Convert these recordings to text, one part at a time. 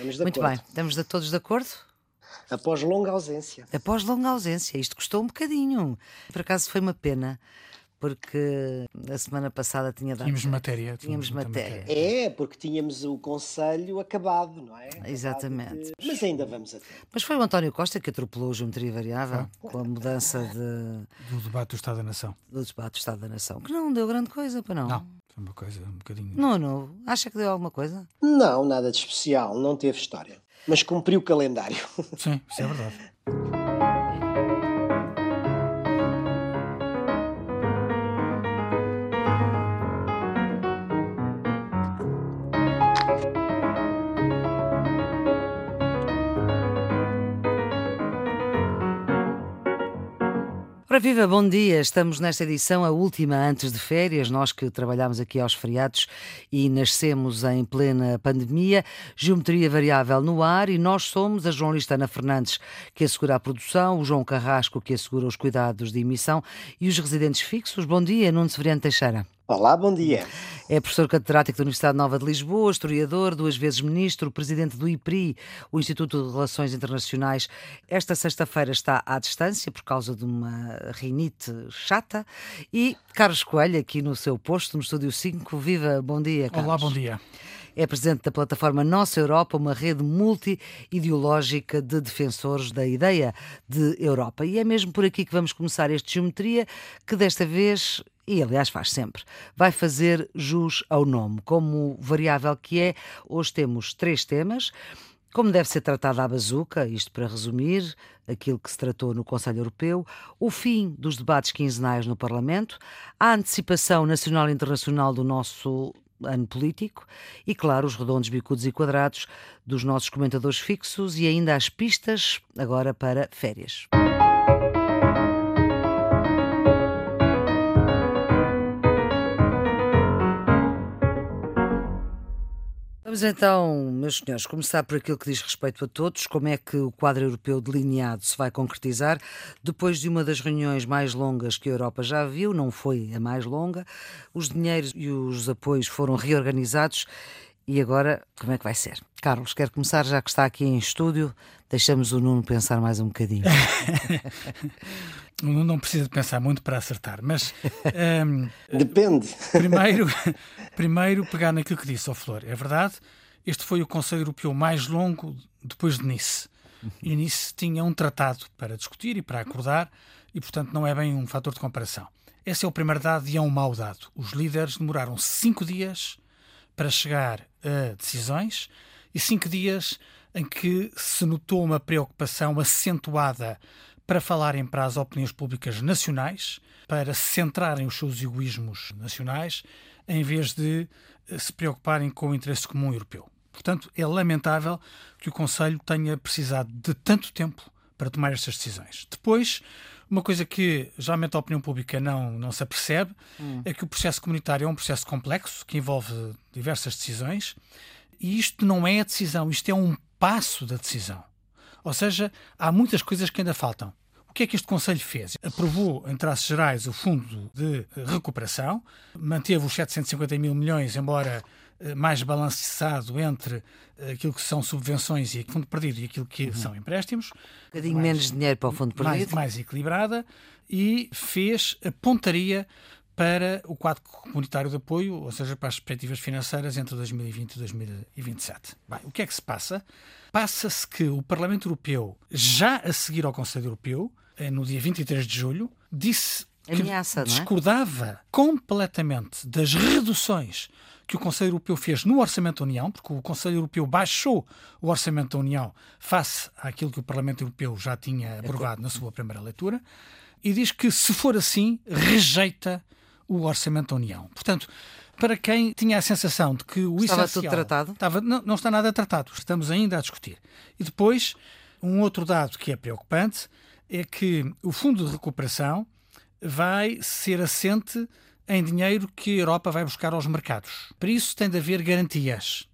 Estamos de Muito acordo. bem, estamos de todos de acordo? Após longa ausência. Após longa ausência, isto custou um bocadinho. Por acaso foi uma pena, porque a semana passada tinha dado. Tínhamos matéria. Tínhamos muita matéria. É, porque tínhamos o Conselho acabado, não é? Acabado Exatamente. de- Mas ainda vamos a tempo. Mas foi o António Costa que atropelou a geometria variável com a mudança de, Do debate do Estado da Nação. do debate do Estado da Nação, que não deu grande coisa para não. Não, uma coisa um bocadinho. Não, não. Acha que deu alguma coisa? Não, nada de especial, não teve história. Mas cumpriu o calendário. Sim, isso é verdade. viva, bom dia. Estamos nesta edição, a última antes de férias. Nós que trabalhamos aqui aos feriados e nascemos em plena pandemia. Geometria variável no ar e nós somos a jornalista Ana Fernandes, que assegura a produção, o João Carrasco, que assegura os cuidados de emissão e os residentes fixos. Bom dia, Nuno Severiano Teixeira. Olá, bom dia. É professor catedrático da Universidade Nova de Lisboa, historiador, duas vezes ministro, presidente do IPRI, o Instituto de Relações Internacionais. Esta sexta-feira está à distância por causa de uma rinite chata. E Carlos Coelho, aqui no seu posto, no Estúdio 5. Viva, bom dia, Carlos. Olá, bom dia. É presidente da plataforma Nossa Europa, uma rede multi-ideológica de defensores da ideia de Europa. E é mesmo por aqui que vamos começar este Geometria, que desta vez, e aliás faz sempre, vai fazer jus ao nome. Como variável que é, hoje temos três temas. Como deve ser tratada a bazuca, isto para resumir aquilo que se tratou no Conselho Europeu, o fim dos debates quinzenais no Parlamento, a antecipação nacional e internacional do nosso ano político e, claro, os redondos, bicudos e quadrados dos nossos comentadores fixos e ainda as pistas agora para férias. Vamos então, meus senhores, começar por aquilo que diz respeito a todos, como é que o quadro europeu delineado se vai concretizar depois de uma das reuniões mais longas que a Europa já viu, não foi a mais longa, os dinheiros e os apoios foram reorganizados e agora como é que vai ser? Carlos, quer começar já que está aqui em estúdio, deixamos o Nuno pensar mais um bocadinho. Não, não precisa de pensar muito para acertar, mas ehm, Depende. primeiro, primeiro pegar naquilo que disse ao Flor. É verdade, este foi o Conselho Europeu mais longo depois de Nice. E Nice tinha um tratado para discutir e para acordar, e portanto não é bem um fator de comparação. Esse é o primeiro dado e é um mau dado. Os líderes demoraram cinco dias para chegar a decisões e cinco dias em que se notou uma preocupação acentuada para falarem para as opiniões públicas nacionais, para centrarem os seus egoísmos nacionais, em vez de eh, se preocuparem com o interesse comum europeu. Portanto, é lamentável que o Conselho tenha precisado de tanto tempo para tomar estas decisões. Depois, uma coisa que geralmente a opinião pública não, não se apercebe é que o processo comunitário é um processo complexo que envolve diversas decisões e isto não é a decisão, isto é um passo da decisão. Ou seja, há muitas coisas que ainda faltam. O que é que este Conselho fez? Aprovou, em traços gerais, o Fundo de Recuperação, manteve os 750 mil milhões, embora eh, mais balanceado entre eh, aquilo que são subvenções e fundo perdido e aquilo que são empréstimos, Um bocadinho menos dinheiro para o fundo mais, perdido. mais equilibrada, e fez a pontaria para o quadro comunitário de apoio, ou seja, para as perspectivas financeiras entre 2020 e 2027. Bem, o que é que se passa? Passa-se que o Parlamento Europeu, já a seguir ao Conselho Europeu, eh, no dia 23 de julho, disse que Ameaça, é? discordava completamente das reduções que o Conselho Europeu fez no Orçamento da União, porque o Conselho Europeu baixou o Orçamento da União face àquilo que o Parlamento Europeu já tinha aprovado na sua primeira leitura, e diz que, se for assim, rejeita o Orçamento da União. Portanto, para quem tinha a sensação de que o Estava essencial... tudo tratado? Estava, não, não está nada tratado, estamos ainda a discutir. E depois, um outro dado que é preocupante é que o Fundo de Recuperação vai ser assente em dinheiro que a Europa vai buscar aos mercados. Para isso tem de haver garantias.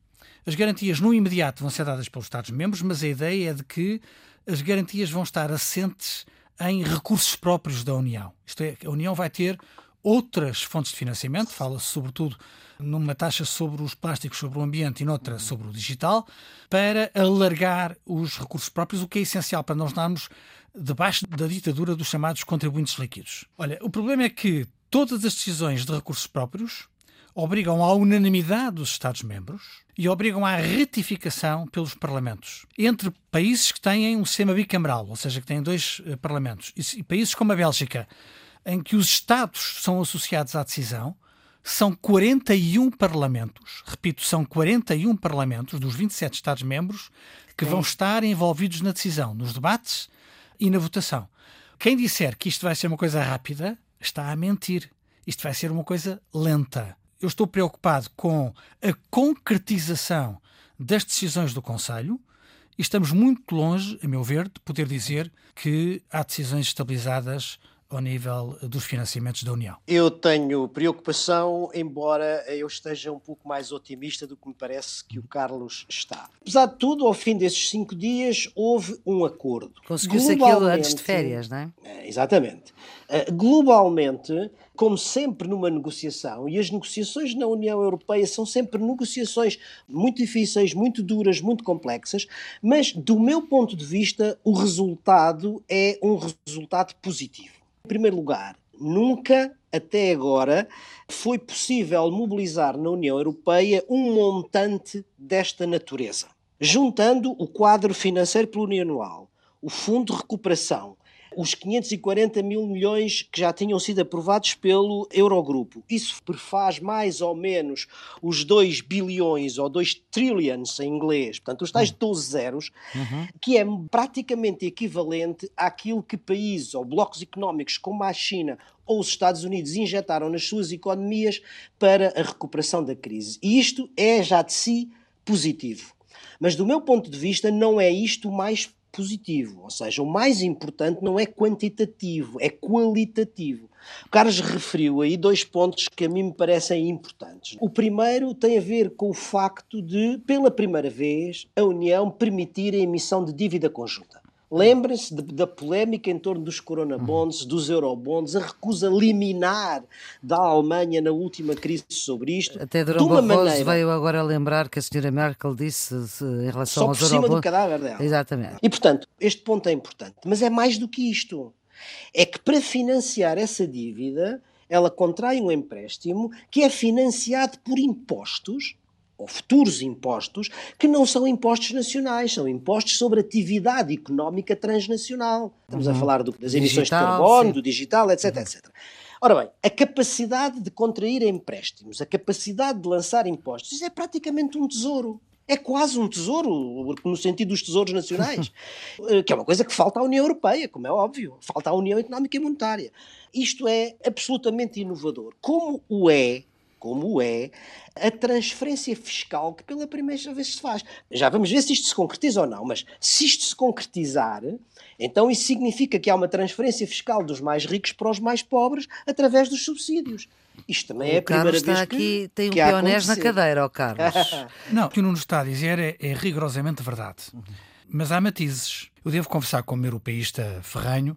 As garantias no imediato vão ser dadas pelos Estados-membros, mas a ideia é de que as garantias vão estar assentes em recursos próprios da União. Isto é, a União vai ter outras fontes de financiamento, fala-se sobretudo numa taxa sobre os plásticos, sobre o ambiente e noutra sobre o digital, para alargar os recursos próprios, o que é essencial para nós darmos debaixo da ditadura dos chamados contribuintes líquidos. Olha, o problema é que todas as decisões de recursos próprios obrigam à unanimidade dos Estados-membros e obrigam à retificação pelos parlamentos. Entre países que têm um sistema bicameral, ou seja, que têm dois uh, parlamentos, e países como a Bélgica, em que os Estados são associados à decisão, são 41 parlamentos, repito, são 41 parlamentos dos 27 Estados-membros que vão estar envolvidos na decisão, nos debates e na votação. Quem disser que isto vai ser uma coisa rápida está a mentir. Isto vai ser uma coisa lenta eu estou preocupado com a concretização das decisões do Conselho e estamos muito longe, a meu ver, de poder dizer que há decisões estabilizadas ao nível dos financiamentos da União? Eu tenho preocupação, embora eu esteja um pouco mais otimista do que me parece que o Carlos está. Apesar de tudo, ao fim desses cinco dias, houve um acordo. Conseguiu-se aquilo antes de férias, não é? é exatamente. Uh, globalmente, como sempre numa negociação, e as negociações na União Europeia são sempre negociações muito difíceis, muito duras, muito complexas, mas do meu ponto de vista, o resultado é um resultado positivo. Em primeiro lugar, nunca até agora foi possível mobilizar na União Europeia um montante desta natureza. Juntando o quadro financeiro plurianual, o Fundo de Recuperação, os 540 mil milhões que já tinham sido aprovados pelo Eurogrupo. Isso prefaz mais ou menos os 2 bilhões ou 2 trillions em inglês, portanto, os tais 12 hum. zeros, uhum. que é praticamente equivalente àquilo que países ou blocos económicos como a China ou os Estados Unidos injetaram nas suas economias para a recuperação da crise. E isto é já de si positivo. Mas do meu ponto de vista, não é isto mais positivo, ou seja, o mais importante não é quantitativo, é qualitativo. O Carlos referiu aí dois pontos que a mim me parecem importantes. O primeiro tem a ver com o facto de, pela primeira vez, a União permitir a emissão de dívida conjunta. Lembrem-se da polémica em torno dos coronabonds, uhum. dos eurobonds, a recusa liminar da Alemanha na última crise sobre isto. Até Durão Barroso maneira... veio agora lembrar que a senhora Merkel disse em relação Só aos por cima do cadáver dela. Exatamente. E, portanto, este ponto é importante. Mas é mais do que isto. É que para financiar essa dívida, ela contrai um empréstimo que é financiado por impostos ou futuros impostos, que não são impostos nacionais, são impostos sobre atividade económica transnacional. Estamos uhum. a falar do, das emissões digital, de carbono, sim. do digital, etc, uhum. etc. Ora bem, a capacidade de contrair empréstimos, a capacidade de lançar impostos, isso é praticamente um tesouro. É quase um tesouro, no sentido dos tesouros nacionais, eh, que é uma coisa que falta à União Europeia, como é óbvio, falta à União Económica e Monetária. Isto é absolutamente inovador. Como o é como é a transferência fiscal que pela primeira vez se faz. Já vamos ver se isto se concretiza ou não, mas se isto se concretizar, então isso significa que há uma transferência fiscal dos mais ricos para os mais pobres através dos subsídios. Isto também o é a primeira Carlos vez está aqui, tem um pionés na cadeira, ó Carlos. não, o que o Nuno está a dizer é, é rigorosamente verdade. Mas há matizes. Eu devo confessar, como europeísta ferranho,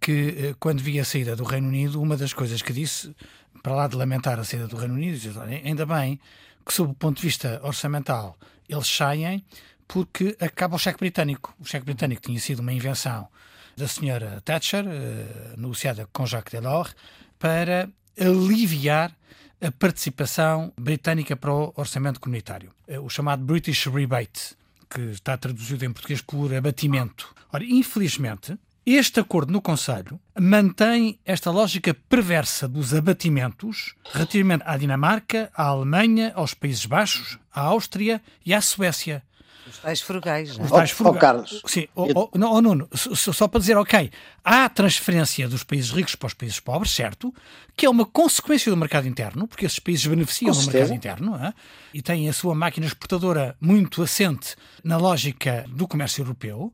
que eh, quando vi a saída do Reino Unido, uma das coisas que disse para lá de lamentar a saída do Reino Unido, ainda bem que, sob o ponto de vista orçamental, eles saem porque acaba o cheque britânico. O cheque britânico tinha sido uma invenção da senhora Thatcher, eh, negociada com Jacques Delors, para aliviar a participação britânica para o orçamento comunitário. Eh, o chamado British Rebate, que está traduzido em português por abatimento. Ora, infelizmente, este acordo no Conselho mantém esta lógica perversa dos abatimentos relativamente à Dinamarca, à Alemanha, aos Países Baixos, à Áustria e à Suécia. Os tais frugais, não é? Os tais frugais. Oh, Carlos. Sim, oh, oh, não, oh, Nuno, só, só para dizer, ok, há transferência dos países ricos para os países pobres, certo, que é uma consequência do mercado interno, porque esses países beneficiam do mercado interno é? e têm a sua máquina exportadora muito assente na lógica do comércio europeu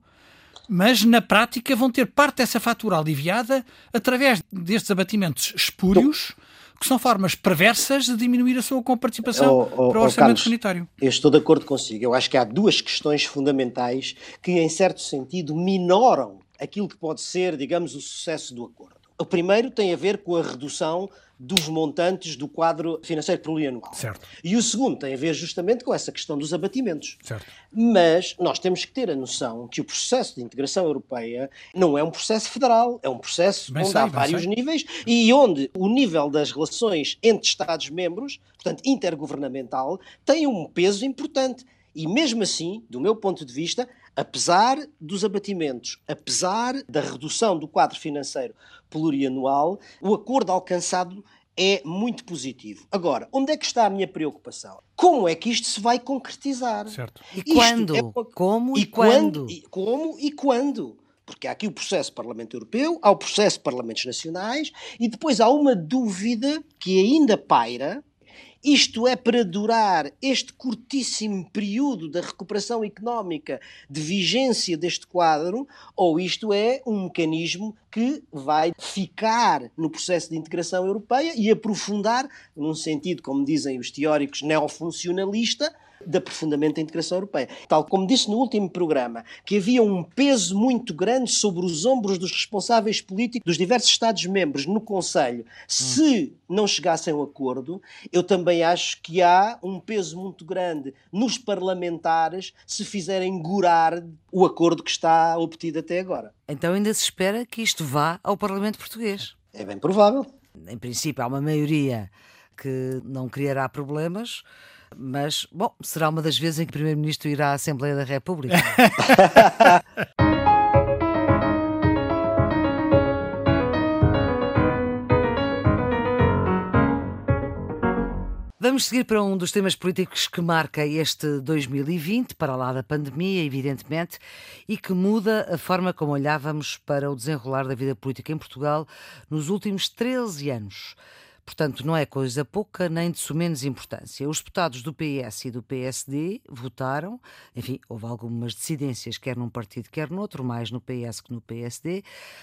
mas na prática vão ter parte dessa fatura aliviada através destes abatimentos espúrios, que são formas perversas de diminuir a sua comparticipação oh, oh, para o orçamento Carlos, sanitário. Eu estou de acordo consigo. Eu acho que há duas questões fundamentais que, em certo sentido, minoram aquilo que pode ser, digamos, o sucesso do acordo. O primeiro tem a ver com a redução dos montantes do quadro financeiro plurianual. Certo. E o segundo tem a ver justamente com essa questão dos abatimentos. Certo. Mas nós temos que ter a noção que o processo de integração europeia não é um processo federal, é um processo Bem onde sei, há vários sei. níveis e onde o nível das relações entre Estados-membros, portanto intergovernamental, tem um peso importante. E mesmo assim, do meu ponto de vista, apesar dos abatimentos, apesar da redução do quadro financeiro plurianual, o acordo alcançado é muito positivo. Agora, onde é que está a minha preocupação? Como é que isto se vai concretizar? Certo. E Isto quando? é uma- Como e, quando? e como e quando? Porque há aqui o processo Parlamento Europeu, há o processo Parlamentos Nacionais e depois há uma dúvida que ainda paira. Isto é para durar este curtíssimo período da recuperação económica de vigência deste quadro, ou isto é um mecanismo que vai ficar no processo de integração europeia e aprofundar, num sentido, como dizem os teóricos, neofuncionalista, de aprofundamento da integração europeia. Tal como disse no último programa, que havia um peso muito grande sobre os ombros dos responsáveis políticos dos diversos Estados-membros no Conselho, se não chegassem a um acordo, eu também acho que há um peso muito grande nos parlamentares se fizerem gorar o acordo que está obtido até agora. Então ainda se espera que isto vá ao Parlamento Português. É bem provável. Em princípio, há uma maioria que não criará problemas, mas, bom, será uma das vezes em que o Primeiro-Ministro irá à Assembleia da República. Vamos seguir para um dos temas políticos que marca este 2020, para lá da pandemia, evidentemente, e que muda a forma como olhávamos para o desenrolar da vida política em Portugal nos últimos 13 anos. Portanto, não é coisa pouca nem de sumenos importância. Os deputados do PS e do PSD votaram, enfim, houve algumas dissidências, quer num partido, quer noutro, mais no PS que no PSD,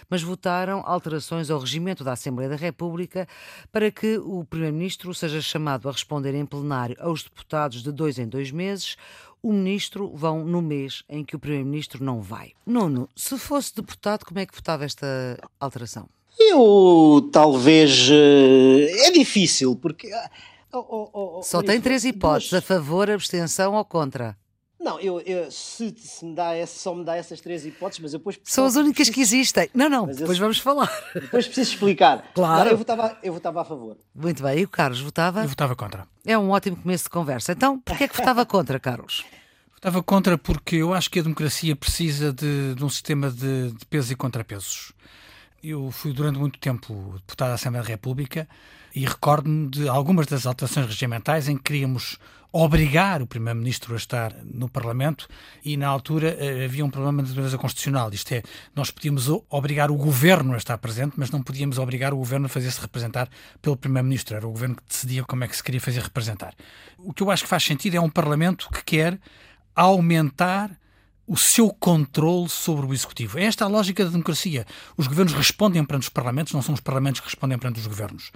mas votaram alterações ao regimento da Assembleia da República para que o Primeiro-Ministro seja chamado a responder em plenário aos deputados de dois em dois meses. O ministro vão no mês em que o Primeiro-Ministro não vai. Nuno, se fosse deputado, como é que votava esta alteração? Eu talvez. eh, É difícil, porque. ah, oh, oh, oh, oh, Só tem três hipóteses: a favor, abstenção ou contra. Não, eu, eu- se, se me dá essa, só me dá essas três hipóteses, mas eu depois. São as únicas que preciso- existem. Não, não, Mas depois esse- vamos falar. Depois preciso explicar. Claro. Não, eu, votava, eu votava a favor. Muito bem, e o Carlos votava? Eu votava contra. É um ótimo começo de conversa. Então, porquê é que votava contra, Carlos? Votava contra porque eu acho que a democracia precisa de, de um sistema de, de pesos e contrapesos. Eu fui durante muito tempo deputado da Assembleia da República e recordo-me de algumas das alterações regimentais em que queríamos obrigar o Primeiro-Ministro a estar no Parlamento e, na altura, eh, havia um problema de natureza constitucional. Isto é, nós podíamos obrigar o Governo a estar presente, mas não podíamos obrigar o Governo a fazer-se representar pelo Primeiro-Ministro. Era o Governo que decidia como é que se queria fazer representar. O que eu acho que faz sentido é um Parlamento que quer aumentar o seu controle sobre o executivo. É esta a lógica da democracia. Os governos respondem perante os parlamentos, não são os parlamentos que respondem perante os governos.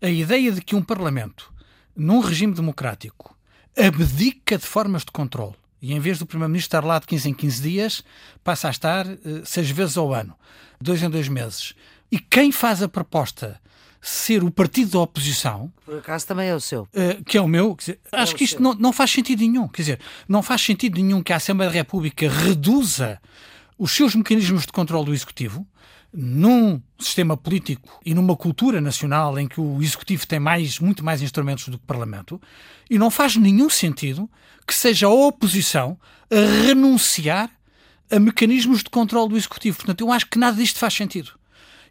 A ideia de que um parlamento, num regime democrático, abdica de formas de controle e em vez do primeiro-ministro estar lá de 15 em 15 dias, passa a estar eh, seis vezes ao ano, dois em dois meses. E quem faz a proposta ser o partido da oposição, Por acaso também é o seu. Uh, que é o meu, dizer, acho que isto não, não faz sentido nenhum. Quer dizer, não faz sentido nenhum que a Assembleia da República reduza os seus mecanismos de controle do Executivo num sistema político e numa cultura nacional em que o Executivo tem mais, muito mais instrumentos do que o Parlamento, e não faz nenhum sentido que seja a oposição a renunciar a mecanismos de controle do Executivo. Portanto, eu acho que nada disto faz sentido.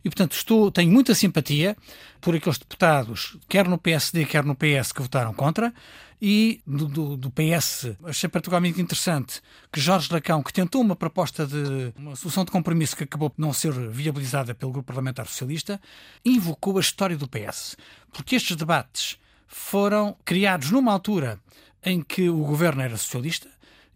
E, portanto, estou, tenho muita simpatia por aqueles deputados, quer no PSD, quer no PS, que votaram contra, e do, do, do PS, achei particularmente interessante que Jorge Lacão, que tentou uma proposta de uma solução de compromisso que acabou por não ser viabilizada pelo Grupo Parlamentar Socialista, invocou a história do PS. Porque estes debates foram criados numa altura em que o governo era socialista,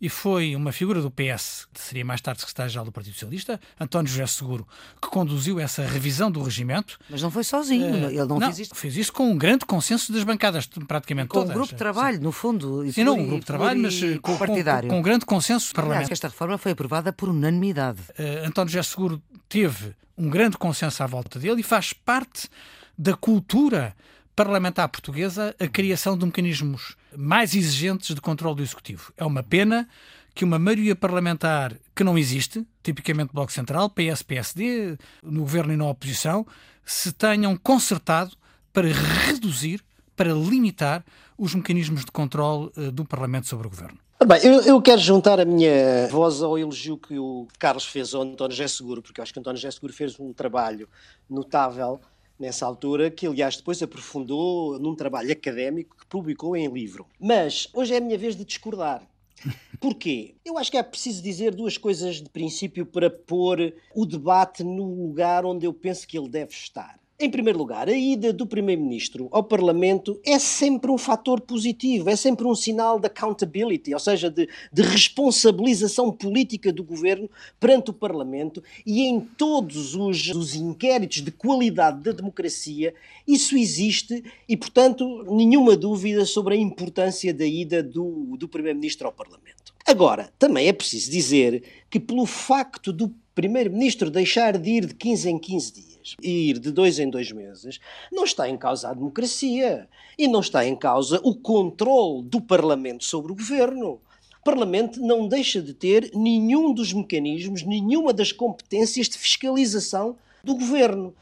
e foi uma figura do PS, que seria mais tarde secretário-geral do Partido Socialista, António José Seguro, que conduziu essa revisão do regimento. Mas não foi sozinho, ele não, fez isto. Fez isso com um grande consenso das bancadas, praticamente Com todas. um grupo de trabalho, no fundo. e Sim, não, um grupo de trabalho, mas eh, com, com, partidário. com um grande consenso parlamentar. esta reforma foi aprovada por unanimidade. Uh, António José Seguro teve um grande consenso à volta dele e faz parte da cultura parlamentar portuguesa a criação de mecanismos mais exigentes de controle do Executivo. É uma pena que uma maioria parlamentar que não existe, tipicamente Bloco Central, PS, PSD, no governo e na oposição, se tenham consertado para reduzir, para limitar os mecanismos de controle uh, do Parlamento sobre o governo. Bem, eu, eu, quero juntar a minha voz ao elogio que o Carlos fez ao António José Seguro, porque eu acho que o António José Seguro fez um trabalho notável nessa altura, que aliás depois aprofundou num trabalho académico que publicou em livro. Mas hoje é a minha vez de discordar. Porquê? Eu acho que é preciso dizer duas coisas de princípio para pôr o debate no lugar onde eu penso que ele deve estar. Em primeiro lugar, a ida do Primeiro-Ministro ao Parlamento é sempre um fator positivo, é sempre um sinal de accountability, ou seja, de, de, responsabilização política do governo perante o Parlamento e em todos os, os inquéritos de qualidade da democracia, isso existe e, portanto, nenhuma dúvida sobre a importância da ida do, do Primeiro-Ministro ao Parlamento. Agora, também é preciso dizer que, pelo facto do Primeiro-Ministro deixar de ir de 15 em 15 dias, e ir de dois em dois meses, não está em causa a democracia e não está em causa o controle do Parlamento sobre o governo. O Parlamento não deixa de ter nenhum dos mecanismos, nenhuma das competências de fiscalização do governo.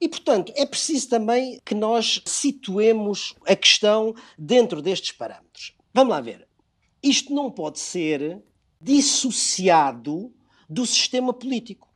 E, portanto, é preciso também que nós situemos a questão dentro destes parâmetros. Vamos lá ver. Isto não pode ser dissociado do sistema político.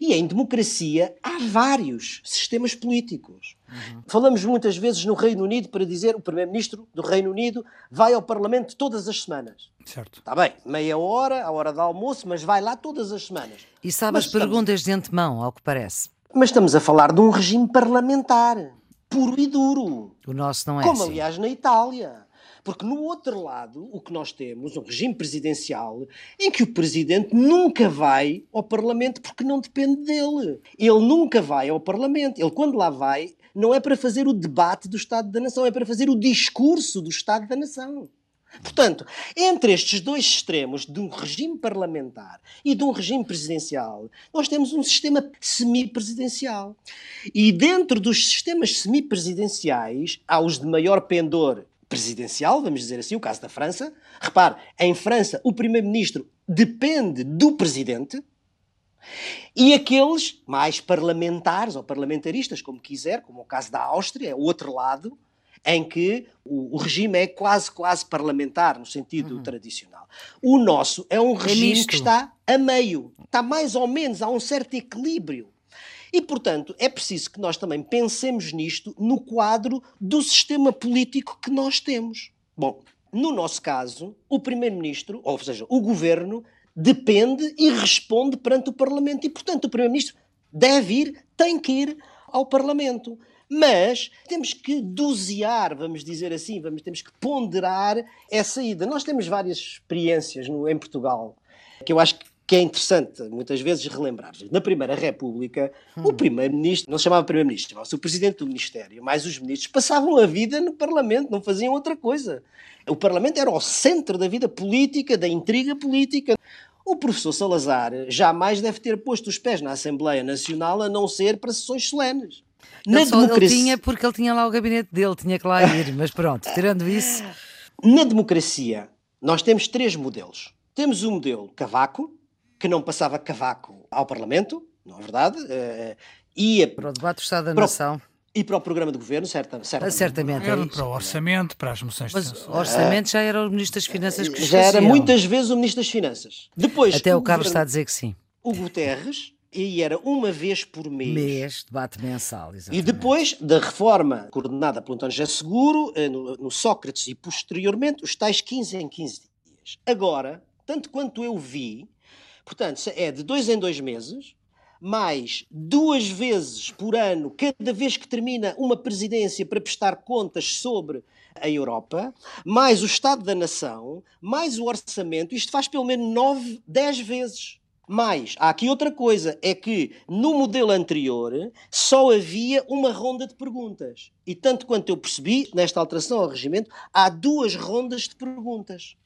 E em democracia há vários sistemas políticos. Uhum. Falamos muitas vezes no Reino Unido para dizer o Primeiro-Ministro do Reino Unido vai ao Parlamento todas as semanas. Certo. Está bem, meia hora, a hora do almoço, mas vai lá todas as semanas. E sabe mas as estamos... perguntas de antemão, ao que parece. Mas estamos a falar de um regime parlamentar, puro e duro. O nosso não é Como, assim. aliás, na Itália. Porque no outro lado, o que nós temos, um regime presidencial, em que o presidente nunca vai ao Parlamento porque não depende dele. Ele nunca vai ao Parlamento. Ele, quando lá vai, não é para fazer o debate do Estado da Nação, é para fazer o discurso do Estado da Nação. Portanto, entre estes dois extremos, de um regime parlamentar e de um regime presidencial, nós temos um sistema semipresidencial. E dentro dos sistemas semipresidenciais, há os de maior pendor presidencial, vamos dizer assim, o caso da França. Repare, em França o primeiro-ministro depende do presidente e aqueles mais parlamentares ou parlamentaristas, como quiser, como o caso da Áustria, é o outro lado, em que o, o, regime é quase, quase parlamentar, no sentido uhum. tradicional. O nosso é um é regime é que está a meio, está mais ou menos, há um certo equilíbrio e, portanto, é preciso que nós também pensemos nisto no quadro do sistema político que nós temos. Bom, no nosso caso, o Primeiro-Ministro, ou seja, o Governo, depende e responde perante o Parlamento. E, portanto, o Primeiro-Ministro deve ir, tem que ir ao Parlamento. Mas temos que dosear, vamos dizer assim, vamos, temos que ponderar essa ida. Nós temos várias experiências no, em Portugal que eu acho que que é interessante muitas vezes relembrar. Na Primeira República, hum. o Primeiro-Ministro, não se chamava Primeiro-Ministro, chamava-se o Presidente do Ministério, mas os ministros passavam a vida no Parlamento, não faziam outra coisa. O Parlamento era o centro da vida política, da intriga política. O professor Salazar jamais deve ter posto os pés na Assembleia Nacional a não ser para sessões solenes. Na ele democracia... ele tinha porque ele tinha lá o gabinete dele, tinha que lá ir, mas pronto, tirando isso. Na democracia, nós temos três modelos. Temos o modelo Cavaco, que não passava cavaco ao Parlamento, não é verdade? Uh, ia para o debate do Estado da Nação. E para o programa de governo, certa, certamente. certamente era é para o orçamento, para as moções Mas o orçamento já era o Ministro das Finanças que Já era muitas vezes o Ministro das Finanças. Depois, Até o, o Carlos governo, está a dizer que sim. O Guterres, e era uma vez por mês. Mês, debate mensal, exatamente. E depois da reforma coordenada pelo António José Seguro, eh, no, no Sócrates e posteriormente, os tais 15 em 15 dias. Agora, tanto quanto eu vi, Portanto, é de dois em dois meses, mais duas vezes por ano, cada vez que termina uma presidência para prestar contas sobre a Europa, mais o Estado da Nação, mais o orçamento, isto faz pelo menos nove, dez vezes. Mais, há aqui outra coisa, é que no modelo anterior só havia uma ronda de perguntas. E tanto quanto eu percebi, nesta alteração ao regimento, há duas rondas de perguntas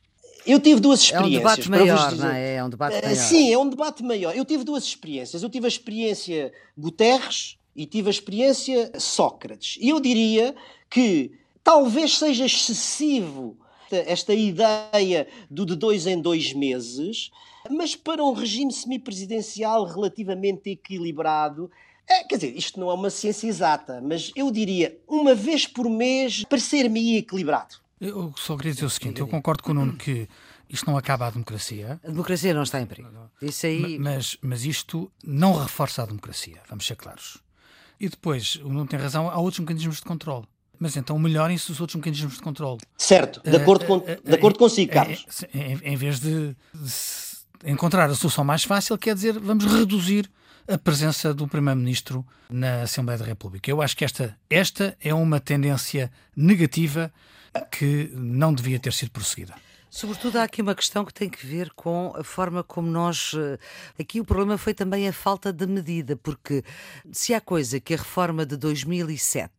Eu tive duas experiências. É um debate maior, não é? É um debate maior. Sim, é um debate maior. Eu tive duas experiências. Eu tive a experiência Guterres e tive a experiência Sócrates. E eu diria que talvez seja excessivo esta ideia do de dois em dois meses, mas para um regime semipresidencial relativamente equilibrado, é, quer dizer, isto não é uma ciência exata, mas eu diria, uma vez por mês, parecer-me equilibrado. Eu só queria dizer o seguinte: eu concordo com o Nuno que isto não acaba a democracia. A democracia não está em perigo. Isso aí... mas, mas isto não reforça a democracia, vamos ser claros. E depois, o Nuno tem razão, há outros mecanismos de controle. Mas então melhorem-se os outros mecanismos de controle. Certo, de acordo, com, uh, uh, de acordo consigo, Carlos. Em, em vez de, de encontrar a solução mais fácil, quer dizer, vamos reduzir a presença do Primeiro-Ministro na Assembleia da República. Eu acho que esta, esta é uma tendência negativa que não devia ter sido prosseguida. Sobretudo há aqui uma questão que tem que ver com a forma como nós. Eh, aqui o problema foi também a falta de medida, porque se há coisa que a reforma de 2007,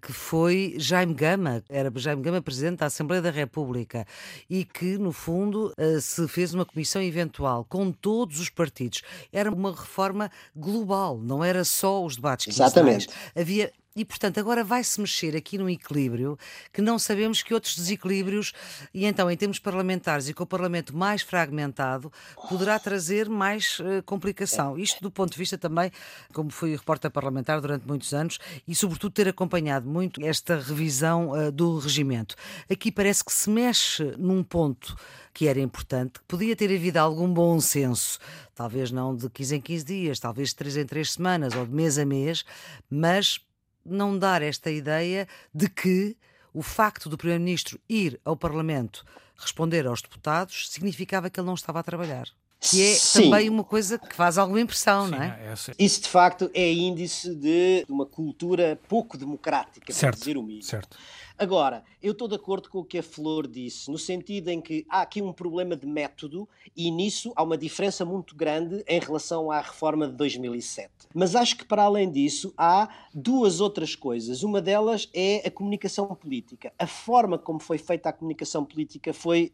que foi Jaime Gama, era Jaime Gama presidente da Assembleia da República, e que, no fundo, eh, se fez uma comissão eventual com todos os partidos, era uma reforma global, não era só os debates Exatamente. Havia e, portanto, agora vai-se mexer aqui num equilíbrio que não sabemos que outros desequilíbrios, e então, em termos parlamentares e com o Parlamento mais fragmentado, poderá trazer mais uh, complicação. Isto do ponto de vista também, como fui repórter parlamentar durante muitos anos, e sobretudo ter acompanhado muito esta revisão uh, do regimento. Aqui parece que se mexe num ponto que era importante, que podia ter havido algum bom senso, talvez não de 15 em 15 dias, talvez de 3 em 3 semanas ou de mês a mês, mas não dar esta ideia de que o facto do Primeiro-Ministro ir ao Parlamento responder aos deputados significava que ele não estava a trabalhar. Que é Sim. também uma coisa que faz alguma impressão, Sim, não é? é assim. Isso de facto é índice de uma cultura pouco democrática, certo, para dizer o mínimo. Certo. Agora, eu estou de acordo com o que a Flor disse, no sentido em que há aqui um problema de método e nisso há uma diferença muito grande em relação à reforma de 2007. Mas acho que, para além disso, há duas outras coisas. Uma delas é a comunicação política. A forma como foi feita a comunicação política foi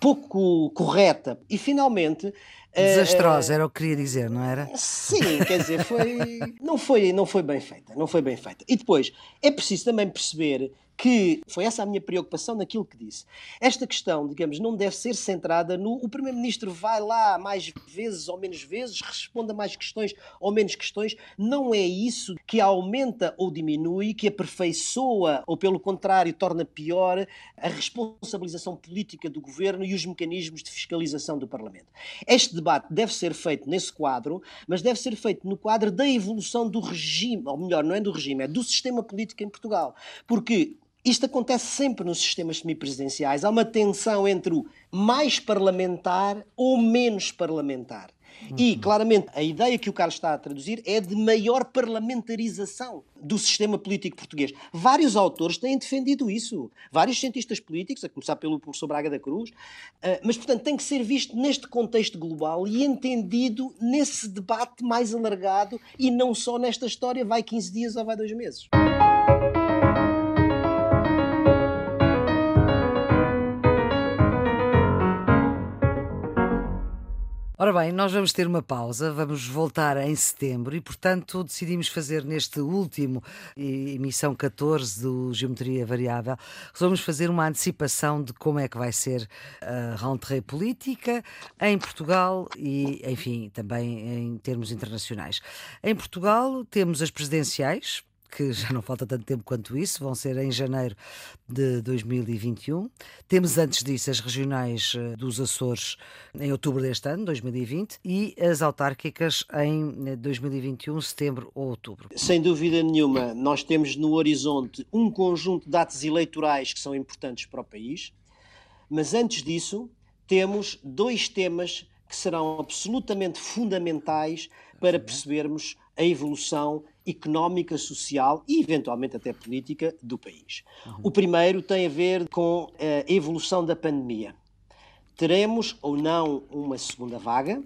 pouco correta. E, finalmente, Desastrosa, era o que queria dizer, não era? Sim, quer dizer, foi, não, foi, não foi bem feita, não foi bem feita. E depois, é preciso também perceber que foi essa a minha preocupação naquilo que disse. Esta questão, digamos, não deve ser centrada no o primeiro-ministro vai lá mais vezes ou menos vezes, responda mais questões ou menos questões. Não é isso que aumenta ou diminui, que aperfeiçoa ou pelo contrário torna pior a responsabilização política do governo e os mecanismos de fiscalização do Parlamento. Este debate deve ser feito nesse quadro, mas deve ser feito no quadro da evolução do regime, ou melhor, não é do regime, é do sistema político em Portugal. Porque isto acontece sempre nos sistemas semipresidenciais. Há uma tensão entre o mais parlamentar ou menos parlamentar. Uhum. E, claramente, a ideia que o Carlos está a traduzir é de maior parlamentarização do sistema político português. Vários autores têm defendido isso. Vários cientistas políticos, a começar pelo professor Braga da Cruz. Uh, mas, portanto, tem que ser visto neste contexto global e entendido nesse debate mais alargado e não só nesta história vai 15 dias ou vai dois meses. Ora bem, nós vamos ter uma pausa, vamos voltar em setembro e, portanto, decidimos fazer neste último emissão 14 do Geometria Variável, vamos fazer uma antecipação de como é que vai ser a rentrée política em Portugal e, enfim, também em termos internacionais. Em Portugal temos as presidenciais, que já não falta tanto tempo quanto isso, vão ser em janeiro de 2021. Temos antes disso as regionais eh, dos Açores em outubro deste ano, 2020, e as autárquicas em 2021, eh, setembro ou outubro. Sem dúvida nenhuma, nós temos no horizonte um conjunto de datas eleitorais que são importantes para o país, mas antes disso, temos dois temas que serão absolutamente fundamentais para percebermos a evolução económica, social e eventualmente até política do país. Uhum. O primeiro tem a ver com a evolução da pandemia. Teremos ou não uma segunda vaga?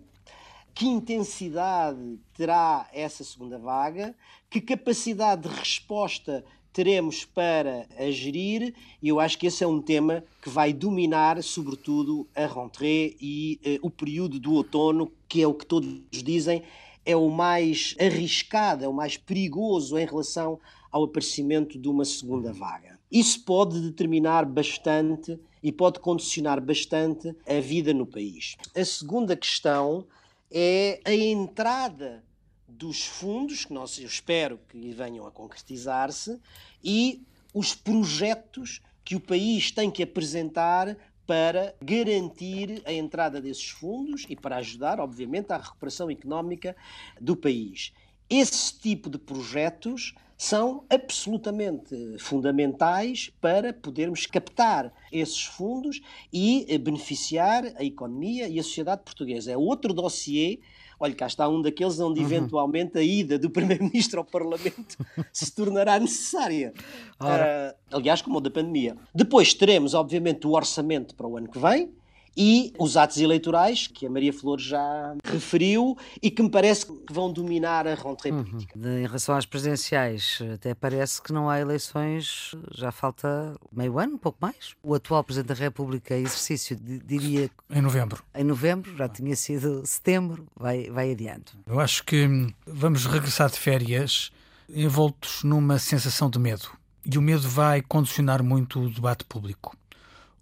Que intensidade terá essa segunda vaga? Que capacidade de resposta teremos para a gerir, e eu acho que esse é um tema que vai dominar, sobretudo, a rentrée e uh, o período do outono, que é o que todos dizem é o mais arriscado, é o mais perigoso em relação ao aparecimento de uma segunda vaga. Isso pode determinar bastante e pode condicionar bastante a vida no país. A segunda questão é a entrada dos fundos, que nós, eu espero que venham a concretizar-se, e os projetos que o país tem que apresentar para garantir a entrada desses fundos e para ajudar, obviamente, à recuperação económica do país. Esse tipo de projetos são absolutamente fundamentais para podermos captar esses fundos e beneficiar a economia e a sociedade portuguesa. É outro dossiê Olha, cá está um daqueles onde uhum. eventualmente a ida do Primeiro-Ministro ao Parlamento se tornará necessária. Uh, aliás, como o da pandemia. Depois teremos, obviamente, o orçamento para o ano que vem, e os atos eleitorais, que a Maria Flor já referiu e que me parece que vão dominar a rentrée uhum. política. Em relação às presidenciais, até parece que não há eleições, já falta meio ano, um pouco mais. O atual Presidente da República, exercício, diria... Em novembro. Em novembro, já tinha sido setembro, vai, vai adiante. Eu acho que vamos regressar de férias envoltos numa sensação de medo. E o medo vai condicionar muito o debate público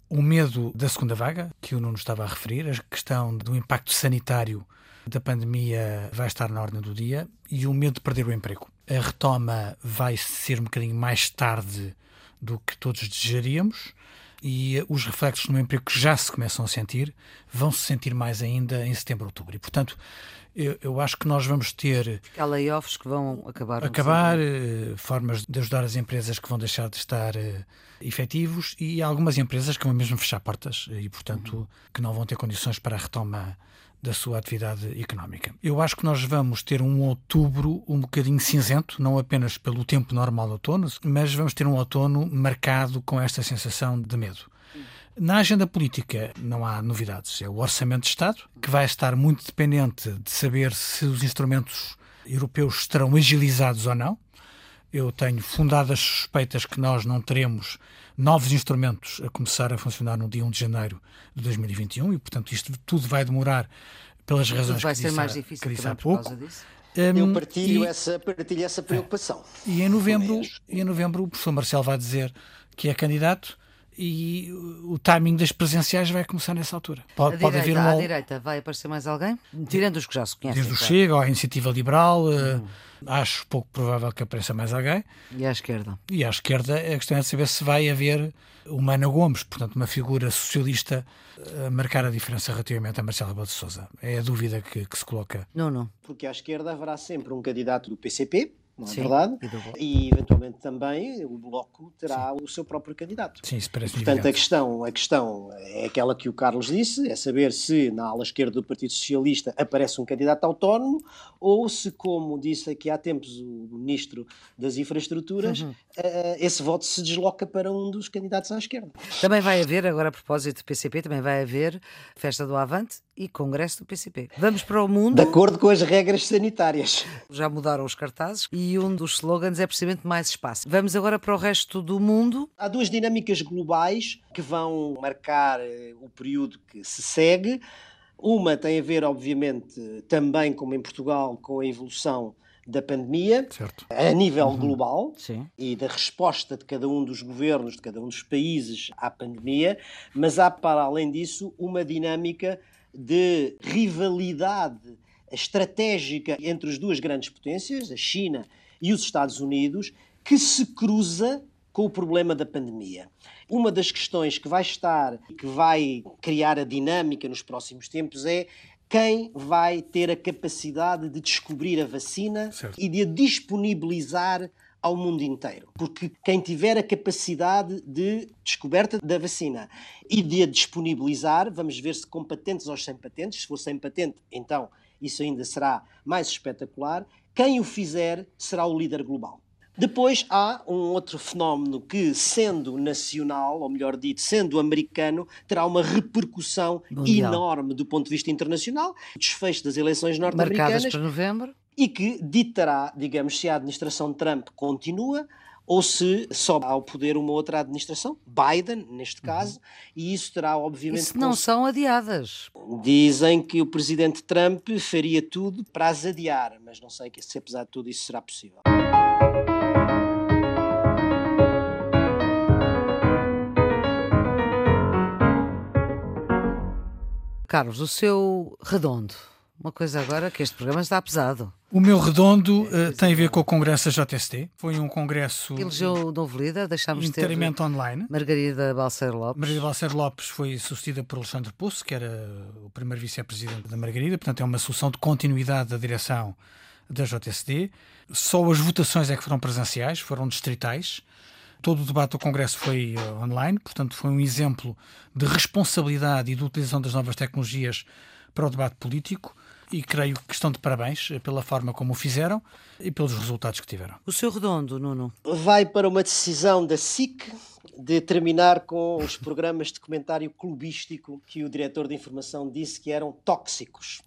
o medo da segunda vaga, que o Nuno estava a referir, a questão do impacto sanitário da pandemia vai estar na ordem do dia e o medo de perder o emprego. A retoma vai ser um bocadinho mais tarde do que todos desejaríamos e os reflexos no emprego que já se começam a sentir vão se sentir mais ainda em setembro, outubro. E, portanto, eu, eu acho que nós vamos ter. Há layoffs que vão acabar. Acabar, uh, formas de ajudar as empresas que vão deixar de estar uh, efetivos e algumas empresas que vão mesmo fechar portas e, portanto, uhum. que não vão ter condições para a retoma da sua atividade económica. Eu acho que nós vamos ter um outubro um bocadinho cinzento, não apenas pelo tempo normal do outono, mas vamos ter um outono marcado com esta sensação de medo. Na agenda política não há novidades. É o Orçamento de Estado, que vai estar muito dependente de saber se os instrumentos europeus estarão agilizados ou não. Eu tenho fundadas suspeitas que nós não teremos novos instrumentos a começar a funcionar no dia 1 de janeiro de 2021 e, portanto, isto tudo vai demorar pelas razões vai que ser disse, mais difícil que disse há pouco. Eu hum, partilho, e, essa, partilho essa preocupação. E em novembro, e em novembro o professor Marcelo vai dizer que é candidato e o timing das presenciais vai começar nessa altura. Pode, pode haver uma... À direita vai aparecer mais alguém? Tirando os que já se conhecem. Desde o Chega, a Iniciativa Liberal, hum. acho pouco provável que apareça mais alguém. E à esquerda? E à esquerda, a questão é de saber se vai haver uma Ana Gomes, portanto, uma figura socialista a marcar a diferença relativamente a Marcelo Rebelo de Sousa. É a dúvida que, que se coloca. Não, não. Porque à esquerda haverá sempre um candidato do PCP, não é Sim, verdade? E, e, eventualmente também o Bloco terá Sim. o seu próprio candidato. Sim, isso parece Portanto, a questão, a questão é aquela que o Carlos disse, é saber se na ala esquerda do Partido Socialista aparece um candidato autónomo ou se, como disse aqui há tempos o Ministro das Infraestruturas, uhum. uh, esse voto se desloca para um dos candidatos à esquerda. Também vai haver, agora a propósito do PCP, também vai haver festa do Avante e Congresso do PCP. Vamos para o mundo. De acordo com as regras sanitárias. Já mudaram os cartazes e um dos slogans é precisamente mais espaço. Vamos agora para o resto do mundo. Há duas dinâmicas globais que vão marcar eh, o período que se segue. Uma tem a ver, obviamente, também como em Portugal, com a evolução da pandemia certo. a nível uhum. global Sim. e da resposta de cada um dos governos, de cada um dos países à pandemia, mas há, para além disso, uma dinâmica de rivalidade estratégica entre as duas grandes potências, a China e os Estados Unidos, que se cruza com o problema da pandemia. Uma das questões que vai estar, que vai criar a dinâmica nos próximos tempos é quem vai ter a capacidade de descobrir a vacina certo. e de a disponibilizar ao mundo inteiro. Porque quem tiver a capacidade de descoberta da vacina e de a disponibilizar, vamos ver se com patentes ou sem patentes, se for sem patente, então isso ainda será mais espetacular. Quem o fizer será o líder global. Depois há um outro fenómeno que, sendo nacional, ou melhor dito, sendo americano, terá uma repercussão Mundial. enorme do ponto de vista internacional. O desfecho das eleições norte-americanas. Marcadas para novembro e que ditará, digamos, se a administração Trump continua ou se sobe ao poder uma outra administração, Biden, neste caso, uhum. e isso terá, obviamente. Isso não são adiadas. Dizem que o presidente Trump faria tudo para as adiar, mas não sei se, apesar de tudo, isso será possível. Carlos, o seu redondo. Uma coisa agora que este programa está pesado. O meu redondo uh, tem a ver com o Congresso da JST. Foi um congresso. Elegeu o novo líder, deixámos inteiramente ter online. Margarida Balcer Lopes. Margarida Balcer Lopes foi sucedida por Alexandre Poço, que era o primeiro vice-presidente da Margarida, portanto é uma solução de continuidade da direção da JSD. Só as votações é que foram presenciais, foram distritais. Todo o debate do Congresso foi uh, online, portanto, foi um exemplo de responsabilidade e de utilização das novas tecnologias para o debate político e creio que estão de parabéns uh, pela forma como o fizeram e pelos resultados que tiveram. O seu redondo, Nuno? Vai para uma decisão da SIC de terminar com os programas de comentário clubístico que o diretor de informação disse que eram tóxicos.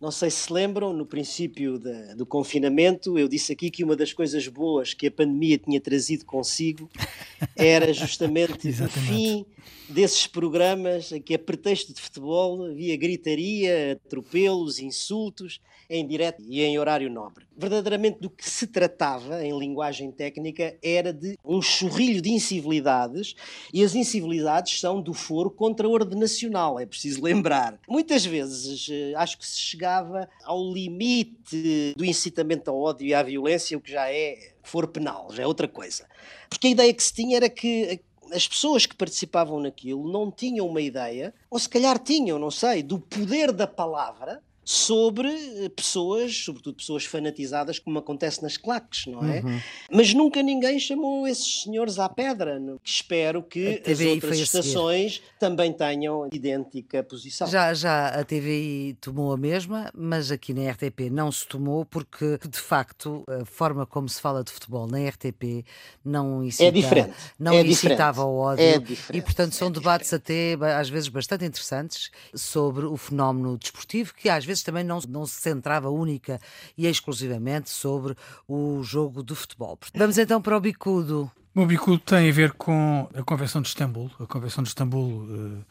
Não sei se se lembram, no princípio de, do confinamento, eu disse aqui que uma das coisas boas que a pandemia tinha trazido consigo era justamente o fim desses programas que, a pretexto de futebol, havia gritaria, atropelos, insultos, em direto e em horário nobre. Verdadeiramente do que se tratava, em linguagem técnica, era de um churrilho de incivilidades, e as incivilidades são do foro contra a ordem nacional, é preciso lembrar. Muitas vezes eh, acho que se chegava ao limite do incitamento ao ódio e à violência, o que já é foro penal, já é outra coisa. Porque a ideia que se tinha era que as pessoas que participavam naquilo não tinham uma ideia, ou se calhar tinham, não sei, do poder da palavra sobre eh, pessoas, sobretudo pessoas fanatizadas, como acontece nas claques, não é? Uhum. Mas nunca ninguém chamou esses senhores à pedra. Espero que as outras estações também tenham idêntica posição. Já, já a TVI tomou a mesma, mas aqui na RTP não se tomou porque, de facto, a forma como se fala de futebol na RTP não incita, é diferente. Não é incitava ao ódio. É e, portanto, são é debates até, às vezes, bastante interessantes sobre o fenómeno desportivo, que às vezes vezes também não, não se centrava única e exclusivamente sobre o jogo de futebol. Vamos então para o bicudo. O bicudo tem a ver com a Convenção de Istambul. A Convenção de Istambul uh,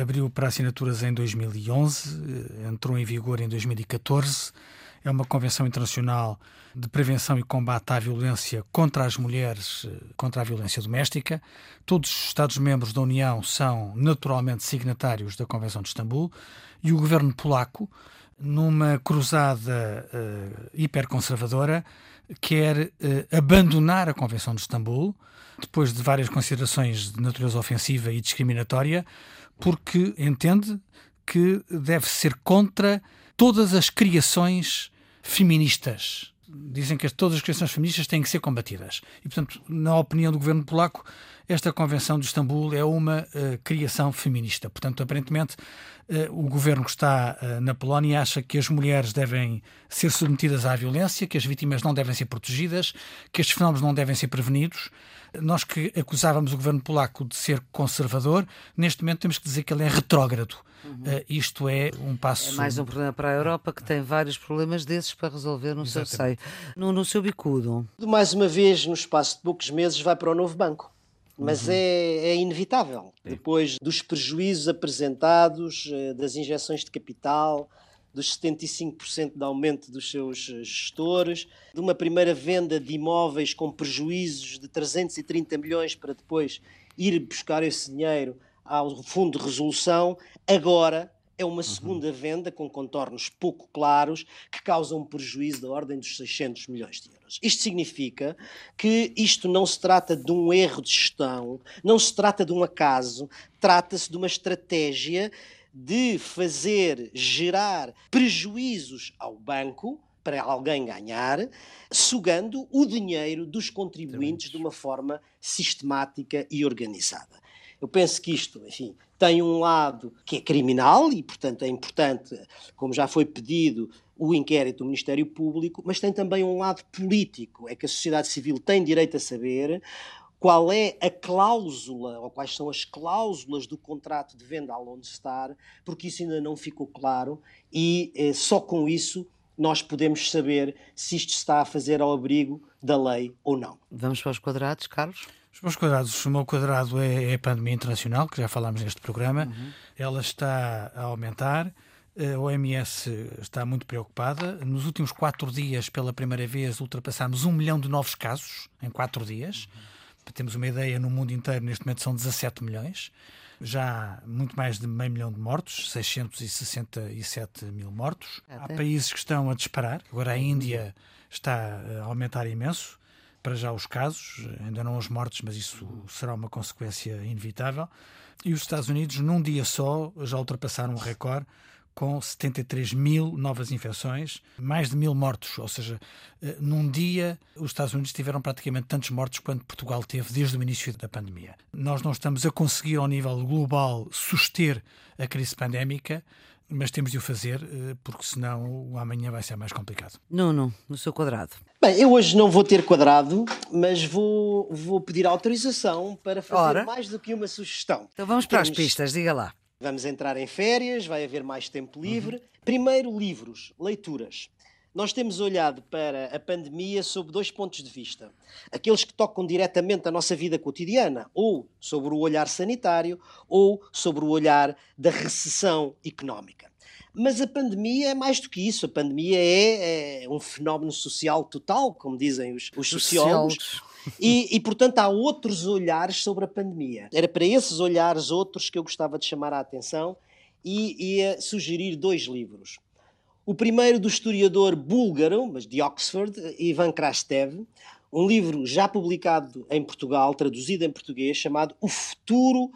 abriu para assinaturas em 2011, uh, eh, entrou em vigor em 2014. É uma convenção internacional de prevenção e combate à violência contra as mulheres, eh, contra a violência doméstica. Todos os Estados-membros da União são naturalmente signatários da Convenção de Istambul e o governo polaco numa cruzada uh, hiperconservadora, quer uh, abandonar a Convenção de Istambul, depois de várias considerações de natureza ofensiva e discriminatória, porque entende que deve ser contra todas as criações feministas. Dizem que todas as criações feministas têm que ser combatidas. E, portanto, na opinião do governo polaco, esta Convenção de Istambul é uma uh, criação feminista. Portanto, aparentemente, o governo que está uh, na Polónia acha que as mulheres devem ser submetidas à violência, que as vítimas não devem ser protegidas, que estes fenómenos não devem ser prevenidos. Nós que acusávamos o governo polaco de ser conservador, neste momento temos que dizer que ele é retrógrado. Uhum. isto é um passo. É mais um problema para a Europa que tem vários problemas desses para resolver no Exatamente. seu seio. No, no seu bicudo. Mais uma vez, no espaço de poucos meses, vai para o novo banco mas uhum. é, é, inevitável. Sim. Depois dos prejuízos apresentados, eh, das injeções de capital, dos 75% de aumento dos seus eh, gestores, de uma primeira venda de imóveis com prejuízos de 330 milhões para depois ir buscar esse dinheiro ao Fundo de Resolução, agora é uma uhum. segunda venda com contornos pouco claros que causa um prejuízo da ordem dos 600 milhões de euros. Isto significa que isto não se trata de um erro de gestão, não se trata de um acaso, trata-se de uma estratégia de fazer gerar prejuízos ao banco para alguém ganhar, sugando o dinheiro dos contribuintes de uma forma sistemática e organizada. Eu penso que isto, enfim, tem um lado que é criminal e, portanto, é importante, como já foi pedido, o inquérito do Ministério Público, mas tem também um lado político. É que a sociedade civil tem direito a saber qual é a cláusula, ou quais são as cláusulas do contrato de venda à Lone Star, porque isso ainda não ficou claro e eh, só com isso nós podemos saber se isto está a fazer ao abrigo da lei ou não. Vamos para os quadrados, Carlos? Os meus quadrados, o meu quadrado é, é a pandemia internacional, que já falámos neste programa. Uhum. Ela está a aumentar. A OMS está muito preocupada. Nos últimos quatro dias, pela primeira vez, ultrapassámos um milhão de novos casos em quatro dias. Uhum. Para termos uma ideia, no mundo inteiro, neste momento, são 17 milhões. Já muito mais de meio milhão de mortos, 667 mil mortos. Há países que estão a disparar. Agora a Índia está a aumentar imenso para já os casos, ainda não os mortos, mas isso será uma consequência inevitável. E os Estados Unidos, num dia só, já ultrapassaram o recorde com 73 mil novas infecções, mais de mil mortos. Ou seja, eh, num dia os Estados Unidos tiveram praticamente tantos mortos quanto Portugal teve desde o início da pandemia. Nós não estamos a conseguir, ao nível global, suster a crise pandémica, mas temos de o fazer, eh, porque senão o amanhã vai ser mais complicado. Nuno, no seu quadrado. Bem, eu hoje não vou ter quadrado, mas vou, vou pedir autorização para fazer Ora. mais do que uma sugestão. Então vamos para Temos... as pistas, diga lá. Vamos entrar em férias, vai haver mais tempo livre. Uhum. Primeiro, livros, leituras. Nós temos olhado para a pandemia sob dois pontos de vista. Aqueles que tocam diretamente a nossa vida cotidiana, ou sobre o olhar sanitário, ou sobre o olhar da recessão económica. Mas a pandemia é mais do que isso. A pandemia é, é um fenómeno social total, como dizem os, os sociólogos. E, e, portanto, há outros olhares sobre a pandemia. Era para esses olhares outros que eu gostava de chamar a atenção e ia sugerir dois livros. O primeiro do historiador búlgaro, mas de Oxford, Ivan Krastev, um livro já publicado em Portugal, traduzido em português, chamado O Futuro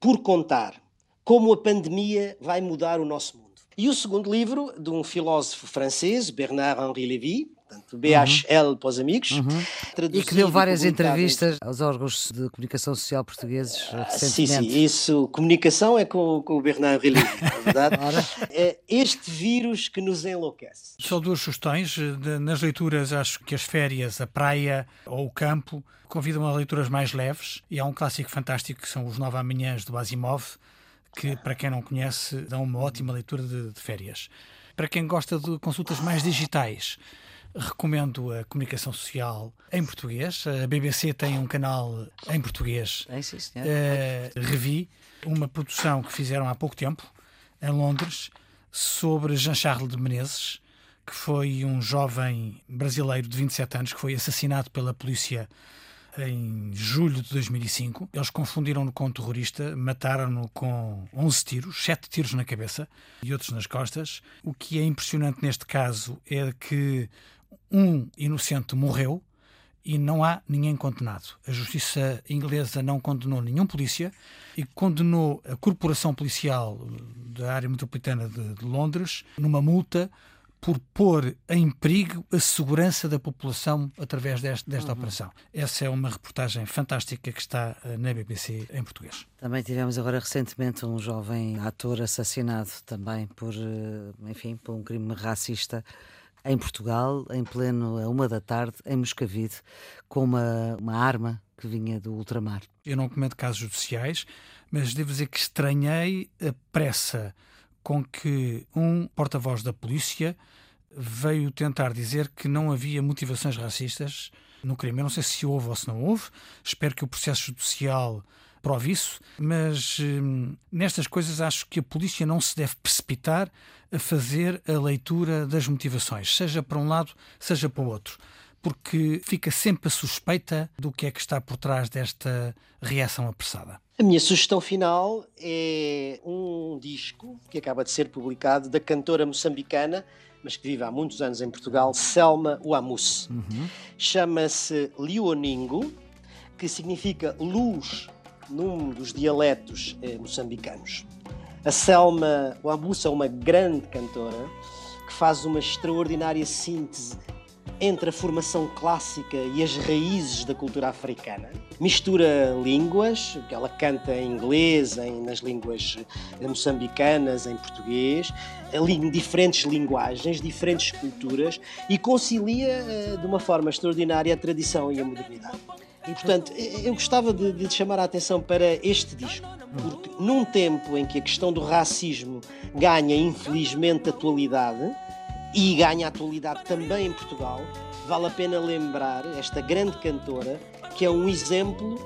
por Contar: Como a Pandemia vai Mudar o Nosso Mundo. E o segundo livro, de um filósofo francês, Bernard-Henri Lévy, portanto, BHL uhum. para os amigos. Uhum. E que deu várias entrevistas aos órgãos de comunicação social portugueses recentemente. Ah, sim, sim, isso, comunicação é com, com o Bernard Rilly, é verdade? é este vírus que nos enlouquece. Só duas sugestões, nas leituras acho que as férias, a praia ou o campo convidam a leituras mais leves e há um clássico fantástico que são os Nove Amanhãs do Asimov, que para quem não conhece dão uma ótima leitura de, de férias. Para quem gosta de consultas mais digitais, recomendo a comunicação social em português. A BBC tem um canal em português. É, sim, uh, revi uma produção que fizeram há pouco tempo, em Londres, sobre Jean-Charles de Menezes, que foi um jovem brasileiro de 27 anos que foi assassinado pela polícia em julho de 2005. Eles confundiram-no com um terrorista, mataram-no com 11 tiros, 7 tiros na cabeça e outros nas costas. O que é impressionante neste caso é que um inocente morreu e não há ninguém condenado. A justiça inglesa não condenou nenhum polícia e condenou a corporação policial da área metropolitana de, de Londres numa multa por pôr em perigo a segurança da população através desta, desta uhum. operação. Essa é uma reportagem fantástica que está eh, na BBC em português. Também tivemos agora recentemente um jovem ator assassinado também por, eh, enfim, por um crime racista em Portugal, em pleno a uma da tarde, em Moscavide, com uma, uma arma que vinha do ultramar. Eu não comento casos judiciais, mas devo dizer que estranhei a pressa com que um porta-voz da polícia veio tentar dizer que não havia motivações racistas no crime. Eu não sei se houve ou se não houve, espero que o processo judicial prove isso, mas hum, nestas coisas acho que a polícia não se deve precipitar a fazer a leitura das motivações, seja para um lado, seja para o outro, porque fica sempre a suspeita do que é que está por trás desta reação apressada. A minha sugestão final é um disco que acaba de ser publicado da cantora moçambicana, mas que vive há muitos anos em Portugal, Selma Wamus. Uhum. Chama-se Lioningo, que significa luz num dos dialetos eh, moçambicanos. A Selma Wabusa é uma grande cantora que faz uma extraordinária síntese entre a formação clássica e as raízes da cultura africana. Mistura línguas, ela canta em inglês, em, nas línguas eh, moçambicanas, em português, em diferentes linguagens, diferentes culturas e concilia eh, de uma forma extraordinária a tradição e a modernidade. E, portanto, eu gostava de, de chamar a atenção para este disco, porque num tempo em que a questão do racismo ganha, infelizmente, atualidade, e ganha atualidade também em Portugal. Vale a pena lembrar esta grande cantora que é um exemplo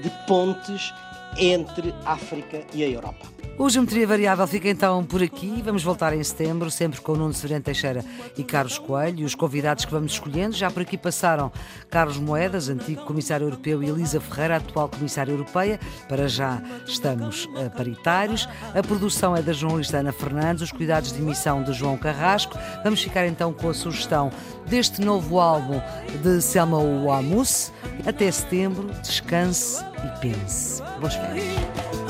de pontes entre África e a Europa. O Geometria Variável fica então por aqui. Vamos voltar em setembro, sempre com o Nuno Severino Teixeira e Carlos Coelho. E os convidados que vamos escolhendo, já por aqui passaram Carlos Moedas, antigo Comissário Europeu, e Elisa Ferreira, atual Comissária Europeia. Para já estamos uh, paritários. A produção é da jornalista Ana Fernandes, os cuidados de emissão de João Carrasco. Vamos ficar então com a sugestão deste novo álbum de Selma Wamus. Até setembro, descanse e pense. Boas férias.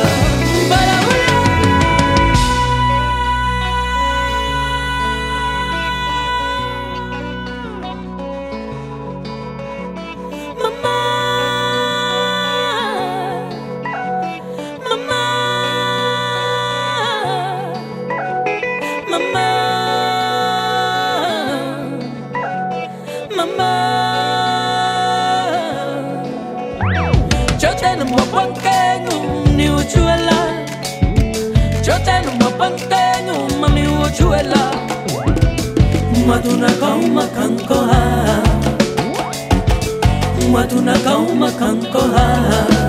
nó mà băng kê ngủ nhiều chua la. Cho tay nó mà băng kê ngủ mà nhiều chua la. Mà tu na kau mà khăn cô ha mà tu na kau mà khăn cô ha